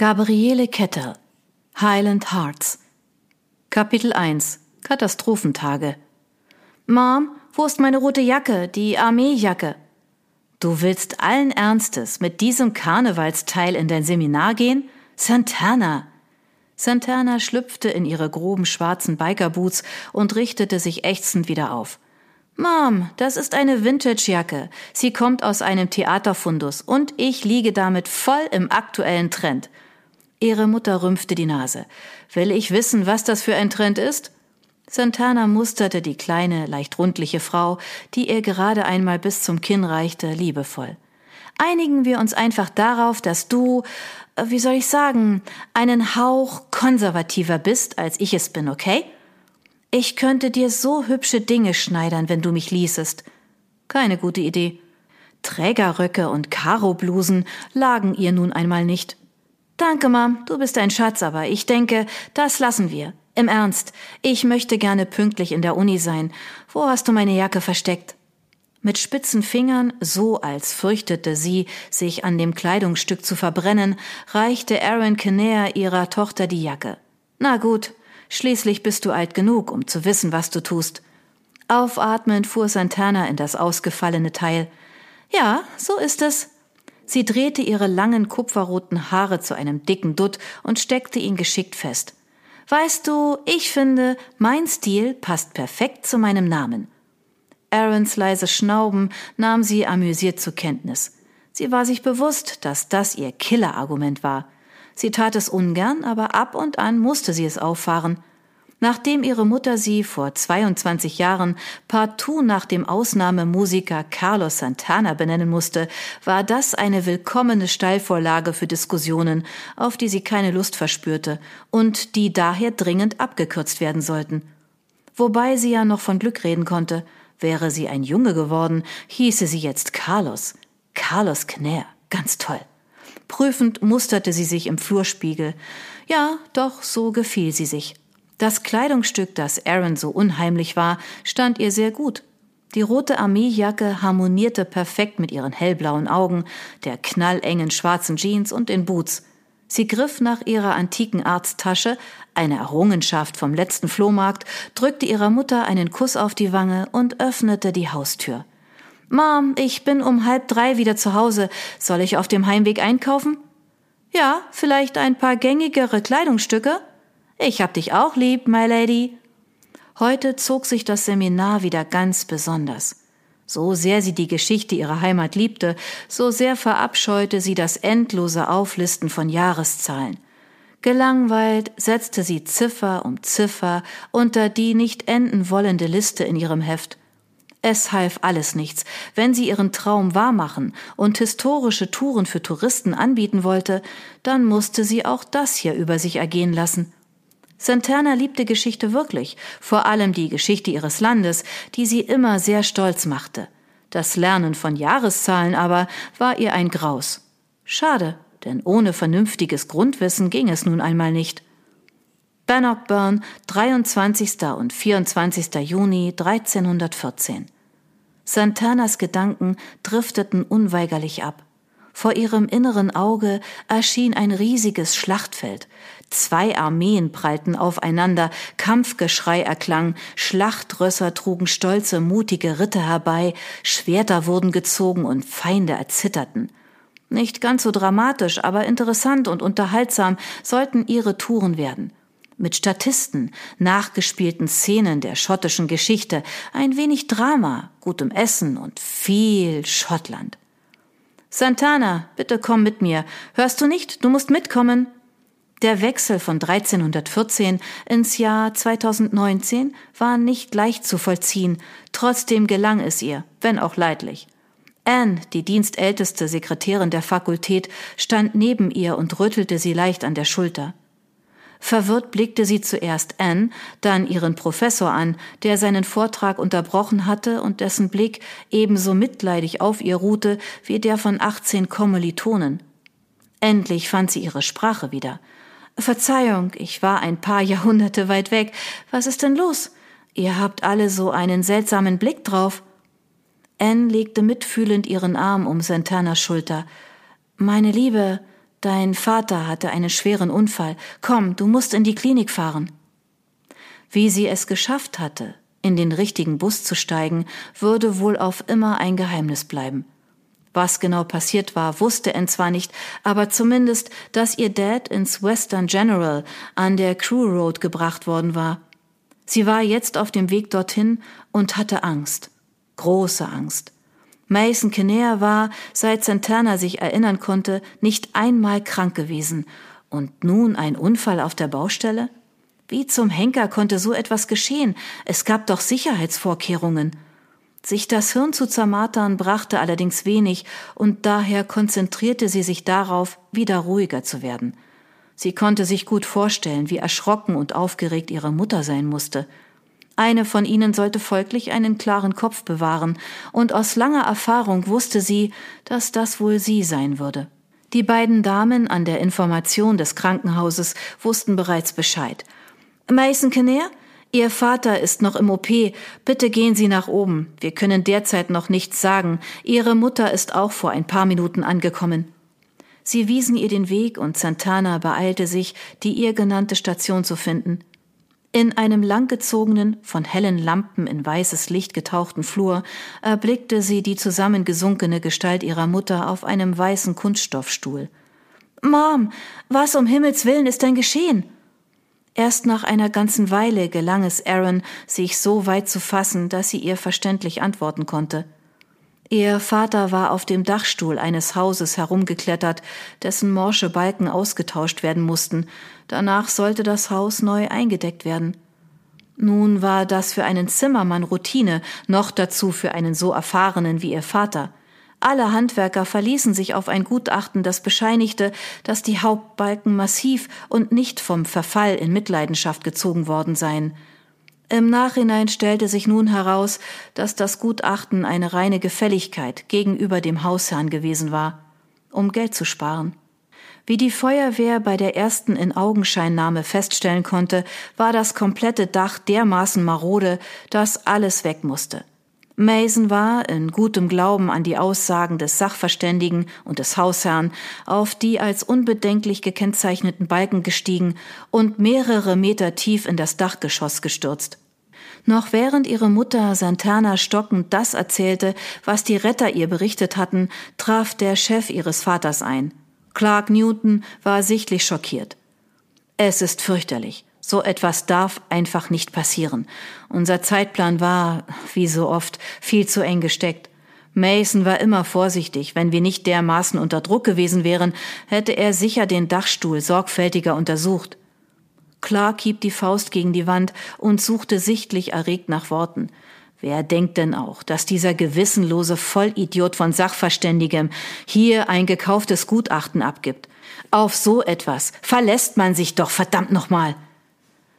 Gabriele Kettel Highland Hearts Kapitel 1 Katastrophentage Mom, wo ist meine rote Jacke, die Armeejacke? Du willst allen Ernstes mit diesem Karnevalsteil in dein Seminar gehen? Santana! Santana schlüpfte in ihre groben schwarzen Bikerboots und richtete sich ächzend wieder auf. Mom, das ist eine Vintage-Jacke. Sie kommt aus einem Theaterfundus und ich liege damit voll im aktuellen Trend. Ihre Mutter rümpfte die Nase. Will ich wissen, was das für ein Trend ist? Santana musterte die kleine, leicht rundliche Frau, die ihr gerade einmal bis zum Kinn reichte, liebevoll. Einigen wir uns einfach darauf, dass du, äh, wie soll ich sagen, einen Hauch konservativer bist, als ich es bin, okay? Ich könnte dir so hübsche Dinge schneidern, wenn du mich ließest. Keine gute Idee. Trägerröcke und Karoblusen lagen ihr nun einmal nicht. Danke, Mom, du bist ein Schatz, aber ich denke, das lassen wir. Im Ernst, ich möchte gerne pünktlich in der Uni sein. Wo hast du meine Jacke versteckt? Mit spitzen Fingern, so als fürchtete sie, sich an dem Kleidungsstück zu verbrennen, reichte Aaron Kinnear ihrer Tochter die Jacke. Na gut, Schließlich bist du alt genug, um zu wissen, was du tust. Aufatmend fuhr Santana in das ausgefallene Teil. Ja, so ist es. Sie drehte ihre langen kupferroten Haare zu einem dicken Dutt und steckte ihn geschickt fest. Weißt du, ich finde, mein Stil passt perfekt zu meinem Namen. Aarons leise Schnauben nahm sie amüsiert zur Kenntnis. Sie war sich bewusst, dass das ihr Killerargument war. Sie tat es ungern, aber ab und an musste sie es auffahren. Nachdem ihre Mutter sie vor 22 Jahren partout nach dem Ausnahmemusiker Carlos Santana benennen musste, war das eine willkommene Steilvorlage für Diskussionen, auf die sie keine Lust verspürte und die daher dringend abgekürzt werden sollten. Wobei sie ja noch von Glück reden konnte. Wäre sie ein Junge geworden, hieße sie jetzt Carlos. Carlos Knär. Ganz toll. Prüfend musterte sie sich im Flurspiegel. Ja, doch so gefiel sie sich. Das Kleidungsstück, das Aaron so unheimlich war, stand ihr sehr gut. Die rote Armeejacke harmonierte perfekt mit ihren hellblauen Augen, der knallengen schwarzen Jeans und den Boots. Sie griff nach ihrer antiken Arzttasche, eine Errungenschaft vom letzten Flohmarkt, drückte ihrer Mutter einen Kuss auf die Wange und öffnete die Haustür. Mom, ich bin um halb drei wieder zu Hause. Soll ich auf dem Heimweg einkaufen? Ja, vielleicht ein paar gängigere Kleidungsstücke? Ich hab dich auch lieb, my lady. Heute zog sich das Seminar wieder ganz besonders. So sehr sie die Geschichte ihrer Heimat liebte, so sehr verabscheute sie das endlose Auflisten von Jahreszahlen. Gelangweilt setzte sie Ziffer um Ziffer unter die nicht enden wollende Liste in ihrem Heft. Es half alles nichts. Wenn sie ihren Traum wahrmachen und historische Touren für Touristen anbieten wollte, dann musste sie auch das hier über sich ergehen lassen. Santana liebte Geschichte wirklich, vor allem die Geschichte ihres Landes, die sie immer sehr stolz machte. Das Lernen von Jahreszahlen aber war ihr ein Graus. Schade, denn ohne vernünftiges Grundwissen ging es nun einmal nicht. Bannockburn, 23. und 24. Juni 1314. Santanas Gedanken drifteten unweigerlich ab. Vor ihrem inneren Auge erschien ein riesiges Schlachtfeld. Zwei Armeen prallten aufeinander, Kampfgeschrei erklang, Schlachtrösser trugen stolze, mutige Ritter herbei, Schwerter wurden gezogen und Feinde erzitterten. Nicht ganz so dramatisch, aber interessant und unterhaltsam sollten ihre Touren werden mit Statisten, nachgespielten Szenen der schottischen Geschichte, ein wenig Drama, gutem Essen und viel Schottland. Santana, bitte komm mit mir. Hörst du nicht? Du musst mitkommen. Der Wechsel von 1314 ins Jahr 2019 war nicht leicht zu vollziehen, trotzdem gelang es ihr, wenn auch leidlich. Anne, die dienstälteste Sekretärin der Fakultät, stand neben ihr und rüttelte sie leicht an der Schulter. Verwirrt blickte sie zuerst Anne, dann ihren Professor an, der seinen Vortrag unterbrochen hatte und dessen Blick ebenso mitleidig auf ihr ruhte wie der von 18 Kommilitonen. Endlich fand sie ihre Sprache wieder. Verzeihung, ich war ein paar Jahrhunderte weit weg. Was ist denn los? Ihr habt alle so einen seltsamen Blick drauf. Anne legte mitfühlend ihren Arm um Santanas Schulter. Meine Liebe, Dein Vater hatte einen schweren Unfall. Komm, du musst in die Klinik fahren. Wie sie es geschafft hatte, in den richtigen Bus zu steigen, würde wohl auf immer ein Geheimnis bleiben. Was genau passiert war, wusste Anne zwar nicht, aber zumindest, dass ihr Dad ins Western General an der Crew Road gebracht worden war. Sie war jetzt auf dem Weg dorthin und hatte Angst. Große Angst. Mason Kinnear war, seit Santana sich erinnern konnte, nicht einmal krank gewesen. Und nun ein Unfall auf der Baustelle? Wie zum Henker konnte so etwas geschehen? Es gab doch Sicherheitsvorkehrungen. Sich das Hirn zu zermartern brachte allerdings wenig, und daher konzentrierte sie sich darauf, wieder ruhiger zu werden. Sie konnte sich gut vorstellen, wie erschrocken und aufgeregt ihre Mutter sein musste. Eine von ihnen sollte folglich einen klaren Kopf bewahren, und aus langer Erfahrung wusste sie, dass das wohl sie sein würde. Die beiden Damen an der Information des Krankenhauses wussten bereits Bescheid. Mason Kinnear, Ihr Vater ist noch im OP. Bitte gehen Sie nach oben. Wir können derzeit noch nichts sagen. Ihre Mutter ist auch vor ein paar Minuten angekommen. Sie wiesen ihr den Weg und Santana beeilte sich, die ihr genannte Station zu finden. In einem langgezogenen, von hellen Lampen in weißes Licht getauchten Flur erblickte sie die zusammengesunkene Gestalt ihrer Mutter auf einem weißen Kunststoffstuhl. Mom, was um Himmels willen ist denn geschehen? Erst nach einer ganzen Weile gelang es Aaron, sich so weit zu fassen, dass sie ihr verständlich antworten konnte. Ihr Vater war auf dem Dachstuhl eines Hauses herumgeklettert, dessen morsche Balken ausgetauscht werden mussten. Danach sollte das Haus neu eingedeckt werden. Nun war das für einen Zimmermann Routine, noch dazu für einen so erfahrenen wie ihr Vater. Alle Handwerker verließen sich auf ein Gutachten, das bescheinigte, dass die Hauptbalken massiv und nicht vom Verfall in Mitleidenschaft gezogen worden seien. Im Nachhinein stellte sich nun heraus, dass das Gutachten eine reine Gefälligkeit gegenüber dem Hausherrn gewesen war, um Geld zu sparen. Wie die Feuerwehr bei der ersten in Augenscheinnahme feststellen konnte, war das komplette Dach dermaßen marode, dass alles weg musste. Mason war, in gutem Glauben an die Aussagen des Sachverständigen und des Hausherrn, auf die als unbedenklich gekennzeichneten Balken gestiegen und mehrere Meter tief in das Dachgeschoss gestürzt. Noch während ihre Mutter Santana stockend das erzählte, was die Retter ihr berichtet hatten, traf der Chef ihres Vaters ein. Clark Newton war sichtlich schockiert. Es ist fürchterlich. So etwas darf einfach nicht passieren. Unser Zeitplan war, wie so oft, viel zu eng gesteckt. Mason war immer vorsichtig. Wenn wir nicht dermaßen unter Druck gewesen wären, hätte er sicher den Dachstuhl sorgfältiger untersucht. Clark hieb die Faust gegen die Wand und suchte sichtlich erregt nach Worten. Wer denkt denn auch, dass dieser gewissenlose Vollidiot von Sachverständigem hier ein gekauftes Gutachten abgibt? Auf so etwas verlässt man sich doch verdammt nochmal.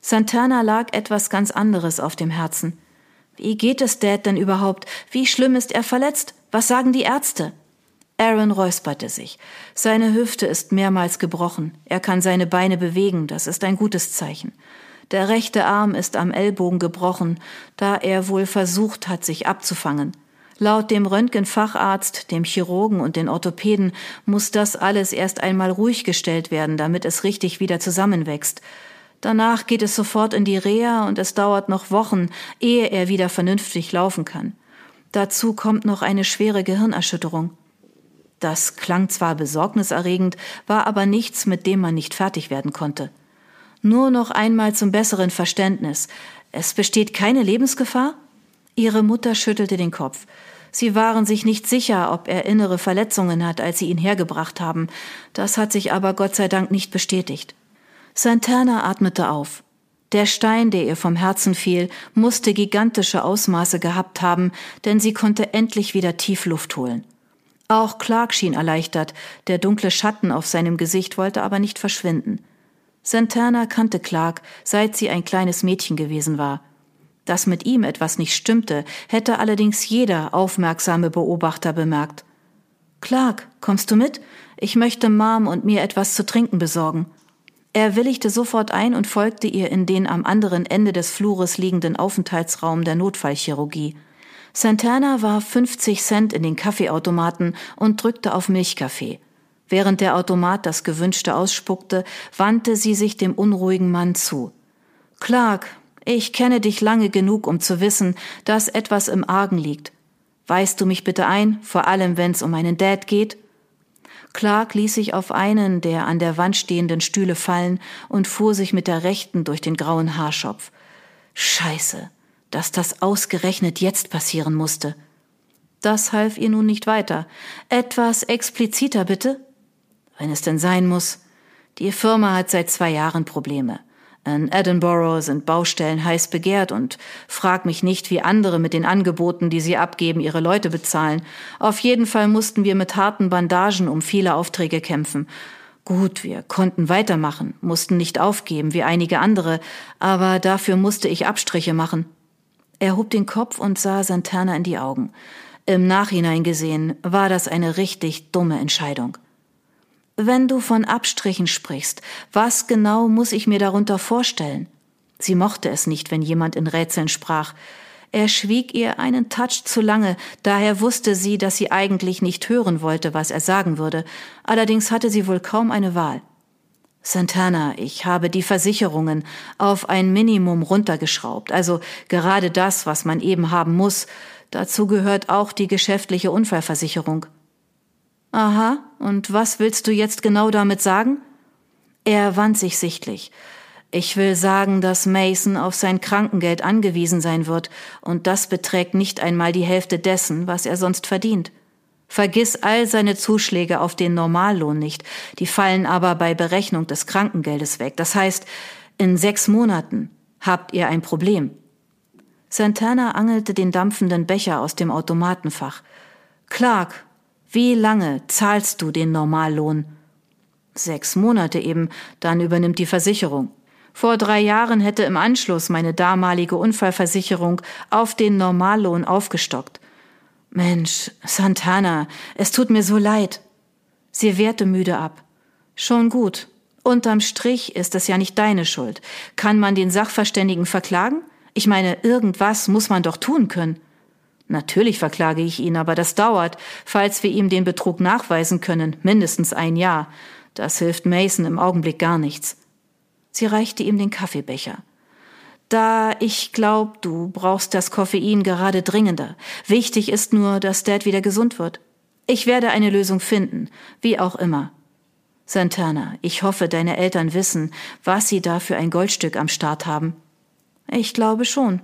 Santana lag etwas ganz anderes auf dem Herzen. Wie geht es Dad denn überhaupt? Wie schlimm ist er verletzt? Was sagen die Ärzte? Aaron räusperte sich. Seine Hüfte ist mehrmals gebrochen. Er kann seine Beine bewegen, das ist ein gutes Zeichen. Der rechte Arm ist am Ellbogen gebrochen, da er wohl versucht hat, sich abzufangen. Laut dem Röntgenfacharzt, dem Chirurgen und den Orthopäden muss das alles erst einmal ruhig gestellt werden, damit es richtig wieder zusammenwächst. Danach geht es sofort in die Reha und es dauert noch Wochen, ehe er wieder vernünftig laufen kann. Dazu kommt noch eine schwere Gehirnerschütterung. Das klang zwar besorgniserregend, war aber nichts, mit dem man nicht fertig werden konnte. Nur noch einmal zum besseren Verständnis. Es besteht keine Lebensgefahr? Ihre Mutter schüttelte den Kopf. Sie waren sich nicht sicher, ob er innere Verletzungen hat, als sie ihn hergebracht haben. Das hat sich aber Gott sei Dank nicht bestätigt. Santana atmete auf. Der Stein, der ihr vom Herzen fiel, musste gigantische Ausmaße gehabt haben, denn sie konnte endlich wieder tief Luft holen. Auch Clark schien erleichtert, der dunkle Schatten auf seinem Gesicht wollte aber nicht verschwinden. Santana kannte Clark, seit sie ein kleines Mädchen gewesen war. Dass mit ihm etwas nicht stimmte, hätte allerdings jeder aufmerksame Beobachter bemerkt. Clark, kommst du mit? Ich möchte Mom und mir etwas zu trinken besorgen. Er willigte sofort ein und folgte ihr in den am anderen Ende des Flures liegenden Aufenthaltsraum der Notfallchirurgie. Santana warf 50 Cent in den Kaffeeautomaten und drückte auf Milchkaffee. Während der Automat das Gewünschte ausspuckte, wandte sie sich dem unruhigen Mann zu. Clark, ich kenne dich lange genug, um zu wissen, dass etwas im Argen liegt. Weist du mich bitte ein, vor allem wenn es um meinen Dad geht? Clark ließ sich auf einen der an der Wand stehenden Stühle fallen und fuhr sich mit der rechten durch den grauen Haarschopf. Scheiße, dass das ausgerechnet jetzt passieren musste. Das half ihr nun nicht weiter. Etwas expliziter bitte? Wenn es denn sein muss. Die Firma hat seit zwei Jahren Probleme. In Edinburgh sind Baustellen heiß begehrt und frag mich nicht, wie andere mit den Angeboten, die sie abgeben, ihre Leute bezahlen. Auf jeden Fall mussten wir mit harten Bandagen um viele Aufträge kämpfen. Gut, wir konnten weitermachen, mussten nicht aufgeben wie einige andere, aber dafür musste ich Abstriche machen. Er hob den Kopf und sah Santana in die Augen. Im Nachhinein gesehen war das eine richtig dumme Entscheidung. Wenn du von Abstrichen sprichst, was genau muss ich mir darunter vorstellen? Sie mochte es nicht, wenn jemand in Rätseln sprach. Er schwieg ihr einen Touch zu lange, daher wusste sie, dass sie eigentlich nicht hören wollte, was er sagen würde. Allerdings hatte sie wohl kaum eine Wahl. Santana, ich habe die Versicherungen auf ein Minimum runtergeschraubt, also gerade das, was man eben haben muss. Dazu gehört auch die geschäftliche Unfallversicherung. Aha, und was willst du jetzt genau damit sagen? Er wand sich sichtlich. Ich will sagen, dass Mason auf sein Krankengeld angewiesen sein wird, und das beträgt nicht einmal die Hälfte dessen, was er sonst verdient. Vergiss all seine Zuschläge auf den Normallohn nicht, die fallen aber bei Berechnung des Krankengeldes weg. Das heißt, in sechs Monaten habt ihr ein Problem. Santana angelte den dampfenden Becher aus dem Automatenfach. Clark, wie lange zahlst du den Normallohn? Sechs Monate eben, dann übernimmt die Versicherung. Vor drei Jahren hätte im Anschluss meine damalige Unfallversicherung auf den Normallohn aufgestockt. Mensch, Santana, es tut mir so leid. Sie wehrte müde ab. Schon gut. Unterm Strich ist es ja nicht deine Schuld. Kann man den Sachverständigen verklagen? Ich meine, irgendwas muss man doch tun können. Natürlich verklage ich ihn, aber das dauert, falls wir ihm den Betrug nachweisen können, mindestens ein Jahr. Das hilft Mason im Augenblick gar nichts. Sie reichte ihm den Kaffeebecher. Da ich glaub, du brauchst das Koffein gerade dringender. Wichtig ist nur, dass Dad wieder gesund wird. Ich werde eine Lösung finden, wie auch immer. Santana, ich hoffe, deine Eltern wissen, was sie da für ein Goldstück am Start haben. Ich glaube schon.